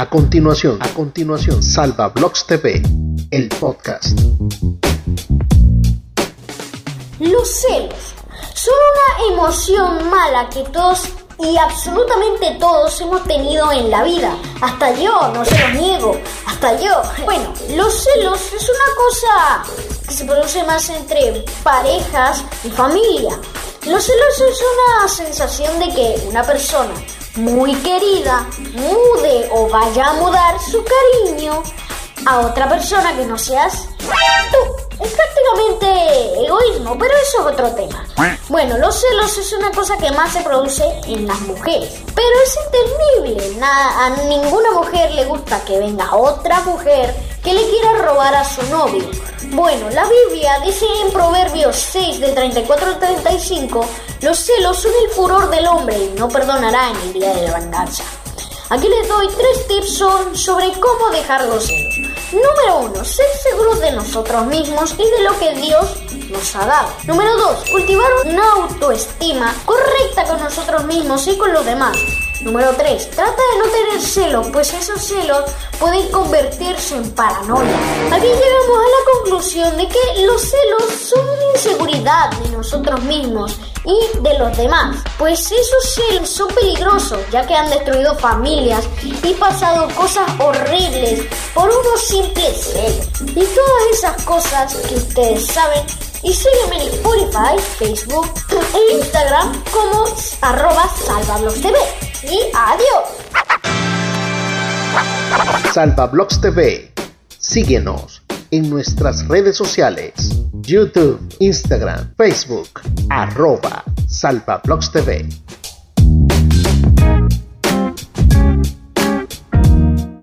A continuación, a continuación, Salva Blogs TV, el podcast. Los celos son una emoción mala que todos y absolutamente todos hemos tenido en la vida. Hasta yo, no se los niego, hasta yo. Bueno, los celos es una cosa que se produce más entre parejas y familia. Los celos es una sensación de que una persona muy querida mude o vaya a mudar su cariño a otra persona que no seas tú. Es prácticamente egoísmo, pero eso es otro tema. Bueno, los celos es una cosa que más se produce en las mujeres, pero es entendible. Nada, a ninguna mujer le gusta que venga otra mujer que le quiera robar a su novio. Bueno, la Biblia dice en Proverbios 6 del 34 al 35, los celos son el furor del hombre y no perdonará en el día de la venganza. Aquí les doy tres tips sobre cómo dejar los celos. Número uno, ser seguros de nosotros mismos y de lo que Dios nos ha dado. Número dos, cultivar una autoestima correcta con nosotros mismos y con los demás. Número 3. Trata de no tener celos, pues esos celos pueden convertirse en paranoia. Aquí llegamos a la conclusión de que los celos son una inseguridad de nosotros mismos y de los demás, pues esos celos son peligrosos ya que han destruido familias y pasado cosas horribles por unos simples celos. Y todas esas cosas que ustedes saben y sígueme en Spotify, Facebook e Instagram como arroba. Y adiós. Salvablogs TV. Síguenos en nuestras redes sociales. YouTube, Instagram, Facebook, arroba Salvablogs TV.